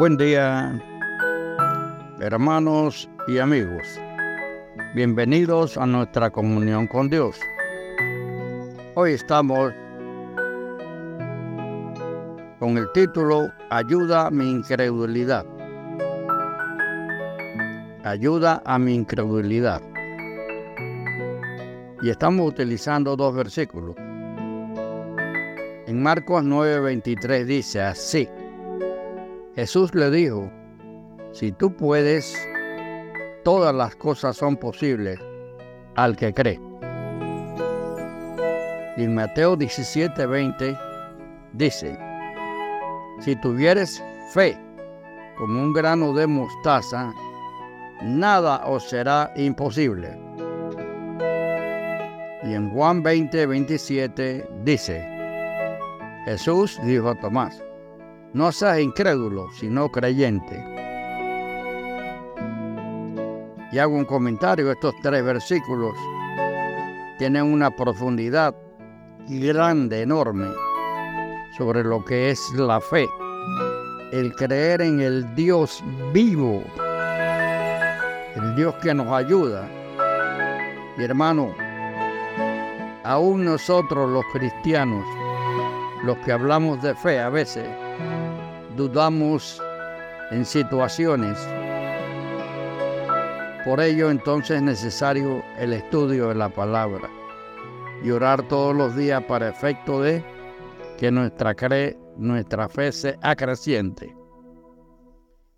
Buen día, hermanos y amigos. Bienvenidos a nuestra comunión con Dios. Hoy estamos con el título Ayuda a mi incredulidad. Ayuda a mi incredulidad. Y estamos utilizando dos versículos. En Marcos 9:23 dice así. Jesús le dijo, si tú puedes, todas las cosas son posibles al que cree. Y en Mateo 17:20 dice, si tuvieres fe como un grano de mostaza, nada os será imposible. Y en Juan 20, 27 dice, Jesús dijo a Tomás, no seas incrédulo, sino creyente. Y hago un comentario, estos tres versículos tienen una profundidad grande, enorme, sobre lo que es la fe, el creer en el Dios vivo, el Dios que nos ayuda. Mi hermano, aún nosotros los cristianos, los que hablamos de fe a veces, dudamos en situaciones. Por ello entonces es necesario el estudio de la palabra y orar todos los días para efecto de que nuestra, nuestra fe sea creciente.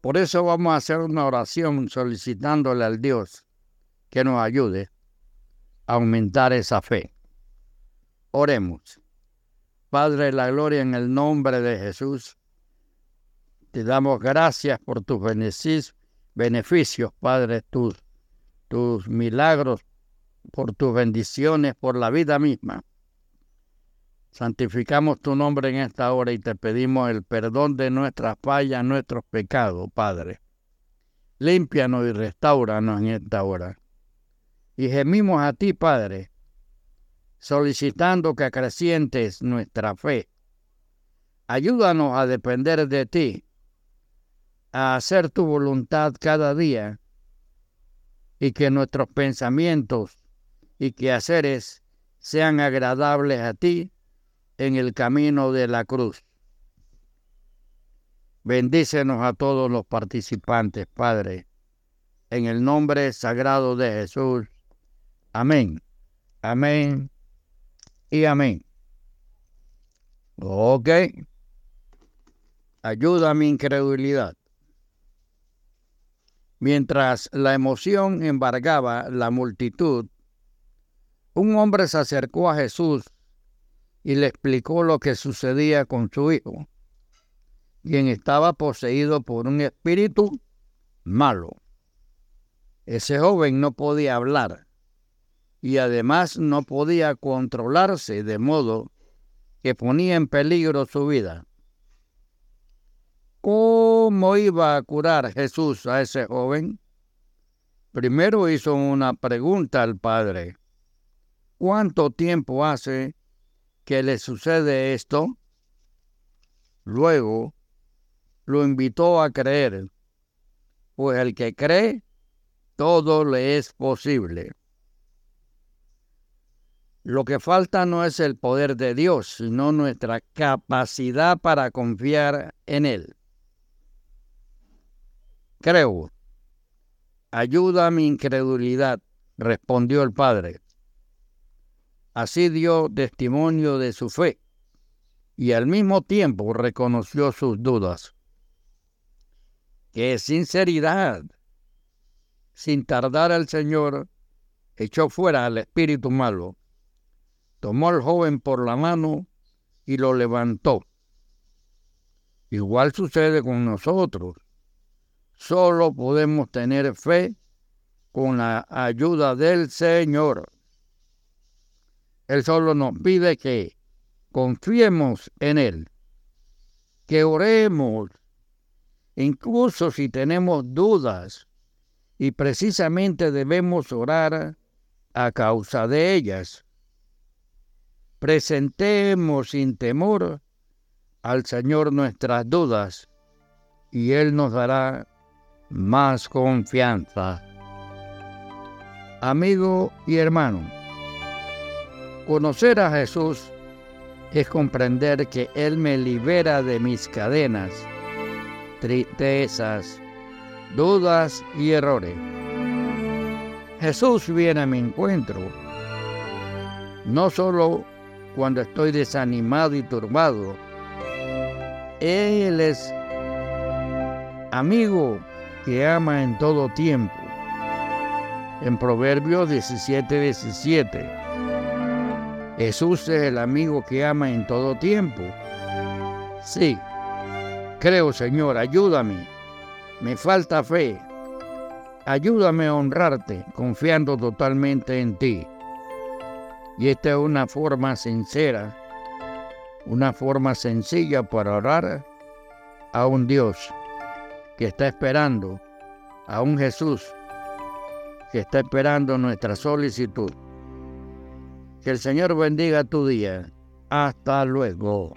Por eso vamos a hacer una oración solicitándole al Dios que nos ayude a aumentar esa fe. Oremos. Padre de la gloria, en el nombre de Jesús, te damos gracias por tus beneficios, Padre, tus, milagros, por tus bendiciones, por la vida misma. Santificamos tu nombre en esta hora y te pedimos el perdón de nuestras fallas, nuestros pecados, Padre. Límpianos y restauranos en esta hora. Y gemimos a ti, Padre, solicitando que acrecientes nuestra fe. Ayúdanos a depender de ti, a hacer tu voluntad cada día y que nuestros pensamientos y quehaceres sean agradables a ti en el camino de la cruz. Bendícenos a todos los participantes, Padre, en el nombre sagrado de Jesús. Amén. Amén y amén. Ok. Ayuda a mi incredulidad. Mientras la emoción embargaba la multitud, un hombre se acercó a Jesús y le explicó lo que sucedía con su hijo, quien estaba poseído por un espíritu malo. Ese joven no podía hablar y además no podía controlarse de modo que ponía en peligro su vida. ¿Cómo iba a curar Jesús a ese joven? Primero hizo una pregunta al padre. ¿Cuánto tiempo hace que le sucede esto? Luego lo invitó a creer, pues el que cree, todo le es posible. Lo que falta no es el poder de Dios, sino nuestra capacidad para confiar en Él. Creo. Ayuda a mi incredulidad, respondió el Padre. Así dio testimonio de su fe y al mismo tiempo reconoció sus dudas. ¡Qué sinceridad! Sin tardar el Señor echó fuera al espíritu malo tomó al joven por la mano y lo levantó. Igual sucede con nosotros. Solo podemos tener fe con la ayuda del Señor. Él solo nos pide que confiemos en Él, que oremos, incluso si tenemos dudas, y precisamente debemos orar a causa de ellas presentemos sin temor al Señor nuestras dudas y Él nos dará más confianza. Amigo y hermano, conocer a Jesús es comprender que Él me libera de mis cadenas, tristezas, dudas y errores. Jesús viene a mi encuentro, no solo cuando estoy desanimado y turbado. Él es amigo que ama en todo tiempo. En Proverbios 17, 17. Jesús es el amigo que ama en todo tiempo. Sí, creo Señor, ayúdame. Me falta fe. Ayúdame a honrarte confiando totalmente en ti. Y esta es una forma sincera, una forma sencilla para orar a un Dios que está esperando, a un Jesús que está esperando nuestra solicitud. Que el Señor bendiga tu día. Hasta luego.